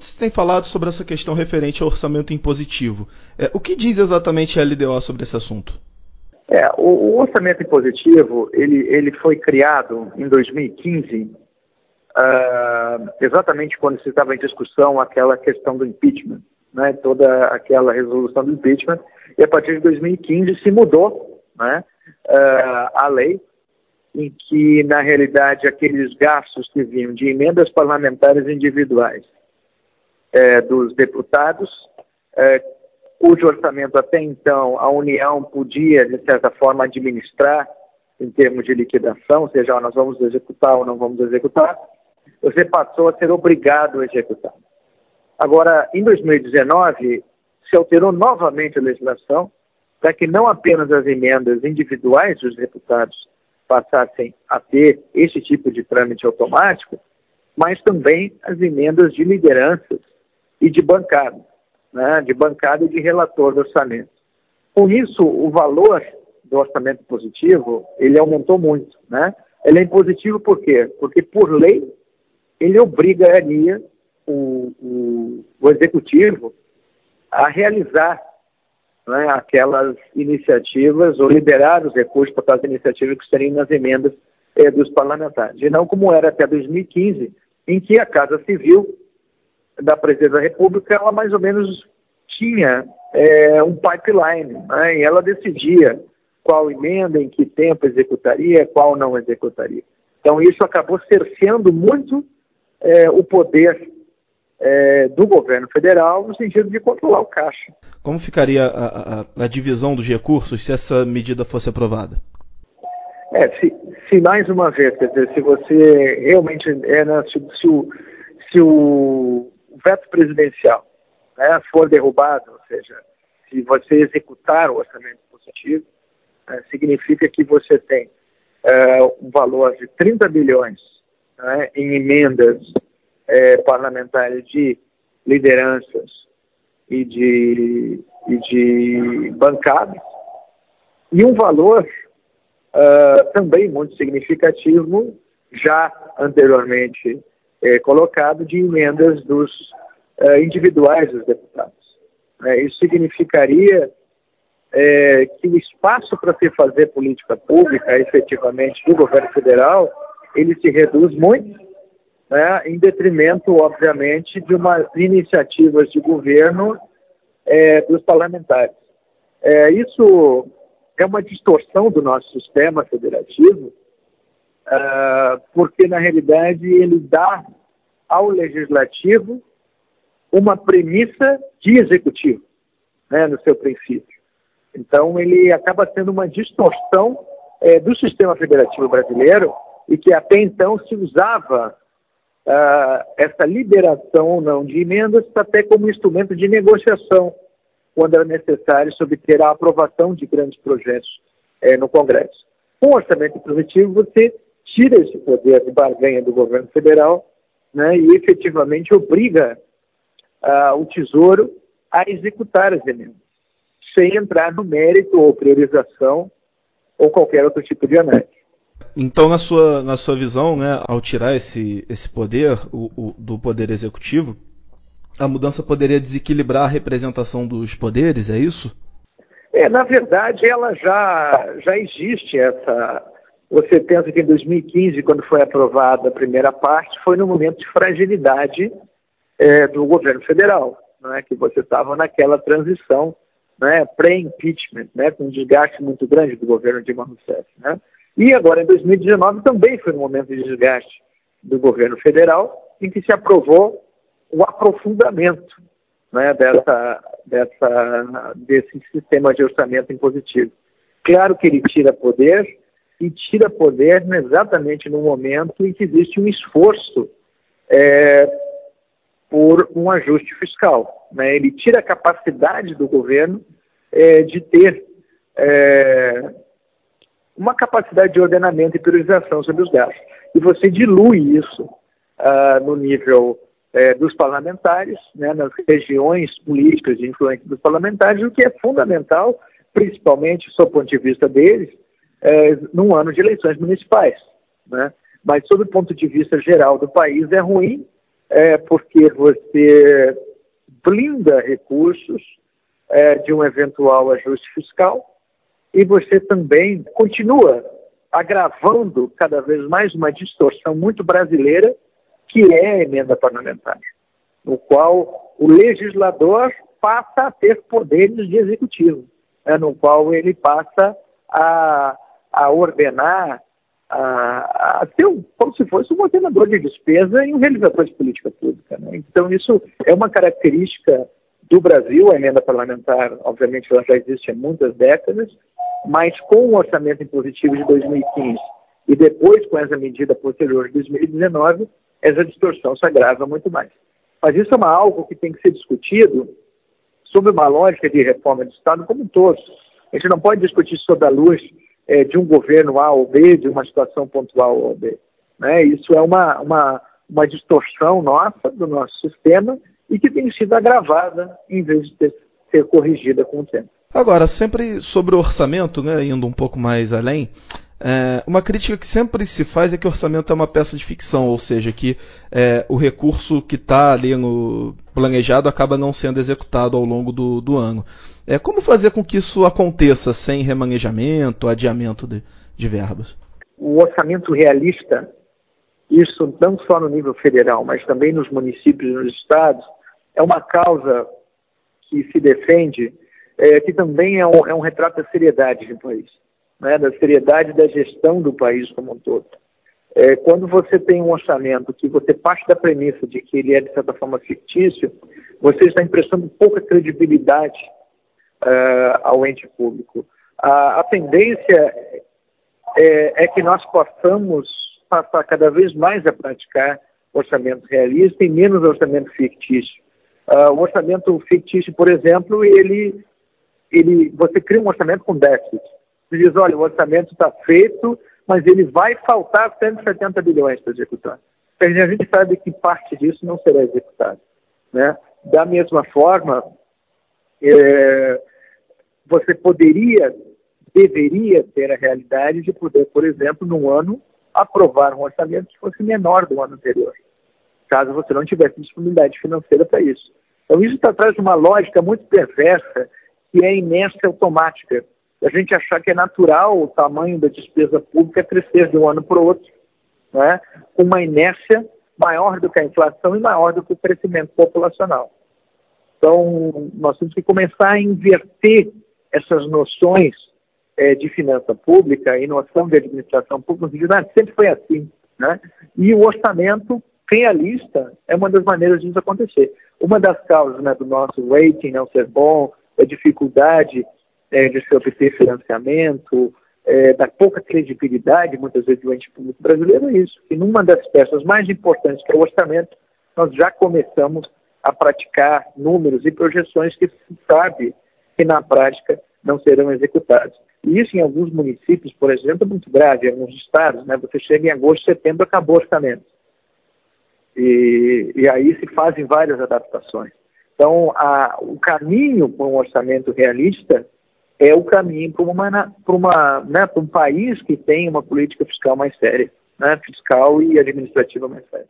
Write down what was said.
muito se tem falado sobre essa questão referente ao orçamento impositivo. É, o que diz exatamente a LDO sobre esse assunto? É, o, o, orçamento impositivo ele, ele foi criado em 2015, uh, ah, exatamente quando se estava em discussão aquela questão do impeachment, né, toda aquela resolução do impeachment, e a partir de 2015 se mudou né, uh, a lei em que, na realidade, aqueles gastos que vinham de emendas parlamentares individuais é, dos deputados, é, cujo orçamento até então a União podia, de certa forma, administrar em termos de liquidação, ou seja, nós vamos executar ou não vamos executar, você passou a ser obrigado a executar. Agora, em 2019, se alterou novamente a legislação para que não apenas as emendas individuais dos deputados passassem a ter esse tipo de trâmite automático, mas também as emendas de lideranças e de bancada, né, de bancada e de relator do orçamento. Com isso, o valor do orçamento positivo, ele aumentou muito, né? Ele é impositivo por quê? Porque, por lei, ele obrigaria o, o, o executivo a realizar né, aquelas iniciativas ou liberar os recursos para aquelas iniciativas que estariam nas emendas eh, dos parlamentares. E não como era até 2015, em que a Casa Civil da Presidência da República, ela mais ou menos tinha eh, um pipeline, né, e ela decidia qual emenda, em que tempo executaria, qual não executaria. Então isso acabou cerceando muito eh, o poder é, do governo federal no sentido de controlar o caixa. Como ficaria a, a, a divisão dos recursos se essa medida fosse aprovada? É, se, se, mais uma vez, quer dizer, se você realmente é, né, se, se, o, se o veto presidencial né, for derrubado, ou seja, se você executar o orçamento positivo, né, significa que você tem é, um valor de 30 bilhões né, em emendas é, parlamentares de lideranças e de, e de bancadas, e um valor uh, também muito significativo, já anteriormente é, colocado, de emendas dos uh, individuais dos deputados. É, isso significaria é, que o espaço para se fazer política pública, efetivamente, do governo federal, ele se reduz muito né, em detrimento, obviamente, de umas iniciativas de governo é, dos parlamentares. É, isso é uma distorção do nosso sistema federativo, é, porque, na realidade, ele dá ao legislativo uma premissa de executivo, né, no seu princípio. Então, ele acaba sendo uma distorção é, do sistema federativo brasileiro e que até então se usava uh, essa liberação ou não de emendas até como instrumento de negociação, quando era necessário obter a aprovação de grandes projetos eh, no Congresso. Com orçamento positivo, você tira esse poder de barganha do governo federal né, e efetivamente obriga uh, o Tesouro a executar as emendas, sem entrar no mérito ou priorização ou qualquer outro tipo de análise. Então, na sua, na sua visão, né, ao tirar esse, esse poder o, o, do poder executivo, a mudança poderia desequilibrar a representação dos poderes, é isso? É, na verdade, ela já, já existe essa. Você pensa que em 2015, quando foi aprovada a primeira parte, foi no momento de fragilidade é, do governo federal, né, que você estava naquela transição né, pré-impeachment, né, com um desgaste muito grande do governo Dilma Rousseff. Né? E agora, em 2019, também foi um momento de desgaste do governo federal, em que se aprovou o aprofundamento né, dessa, dessa, desse sistema de orçamento impositivo. Claro que ele tira poder, e tira poder exatamente no momento em que existe um esforço é, por um ajuste fiscal. Né? Ele tira a capacidade do governo é, de ter é, uma capacidade de ordenamento e priorização sobre os gastos. E você dilui isso uh, no nível uh, dos parlamentares, né, nas regiões políticas de influência dos parlamentares, o que é fundamental, principalmente, sob o ponto de vista deles, uh, num ano de eleições municipais. Né? Mas, sob o ponto de vista geral do país, é ruim, é, porque você blinda recursos é, de um eventual ajuste fiscal e você também continua agravando cada vez mais uma distorção muito brasileira que é a emenda parlamentar, no qual o legislador passa a ter poderes de executivo, né, no qual ele passa a, a ordenar, a, a ter um, como se fosse um ordenador de despesa e um realizador de política pública. Né? Então, isso é uma característica do Brasil, a emenda parlamentar, obviamente, ela já existe há muitas décadas, mas com o orçamento impositivo de 2015 e depois com essa medida posterior de 2019, essa distorção se agrava muito mais. Mas isso é uma, algo que tem que ser discutido sob uma lógica de reforma do Estado como um todo. A gente não pode discutir sob a luz é, de um governo A ou B, de uma situação pontual A ou B. Né? Isso é uma, uma, uma distorção nossa, do nosso sistema, e que tem sido agravada em vez de ter, ser corrigida com o tempo. Agora, sempre sobre o orçamento, né, indo um pouco mais além, é, uma crítica que sempre se faz é que o orçamento é uma peça de ficção, ou seja, que é, o recurso que está ali no planejado acaba não sendo executado ao longo do, do ano. É, como fazer com que isso aconteça sem remanejamento, adiamento de, de verbas? O orçamento realista, isso não só no nível federal, mas também nos municípios e nos estados, é uma causa que se defende é, que também é um, é um, retrato da seriedade do país, né, da seriedade da gestão do país como um todo. É, quando você tem um orçamento que você parte da premissa de que ele é, de certa forma, fictício, você está emprestando pouca credibilidade uh, ao ente público. A, a tendência é, é, que nós possamos passar cada vez mais a praticar orçamento realista e menos orçamento fictício. Uh, o orçamento fictício, por exemplo, ele ele, você cria um orçamento com déficit. Você diz, olha, o orçamento está feito, mas ele vai faltar 170 bilhões para executar. A gente sabe que parte disso não será executado. Né? Da mesma forma, é, você poderia, deveria ter a realidade de poder, por exemplo, num ano, aprovar um orçamento que fosse menor do ano anterior, caso você não tivesse disponibilidade financeira para isso. Então, isso está atrás de uma lógica muito perversa que é inércia automática. A gente achar que é natural o tamanho da despesa pública crescer de um ano para o outro, né? com uma inércia maior do que a inflação e maior do que o crescimento populacional. Então, nós temos que começar a inverter essas noções é, de finança pública e noção de administração pública, sempre foi assim. Né? E o orçamento realista é uma das maneiras disso acontecer. Uma das causas né, do nosso rating não ser bom, a dificuldade é, de se obter financiamento, é, da pouca credibilidade, muitas vezes, do ente público brasileiro, é isso. E numa das peças mais importantes, que é o orçamento, nós já começamos a praticar números e projeções que se sabe que na prática não serão executados. E isso em alguns municípios, por exemplo, é muito grave, em alguns estados, né? Você chega em agosto, setembro, acabou o orçamento. E, e aí se fazem várias adaptações. Então, a, o caminho para um orçamento realista é o caminho para uma, uma, né, um país que tem uma política fiscal mais séria, né, fiscal e administrativa mais séria.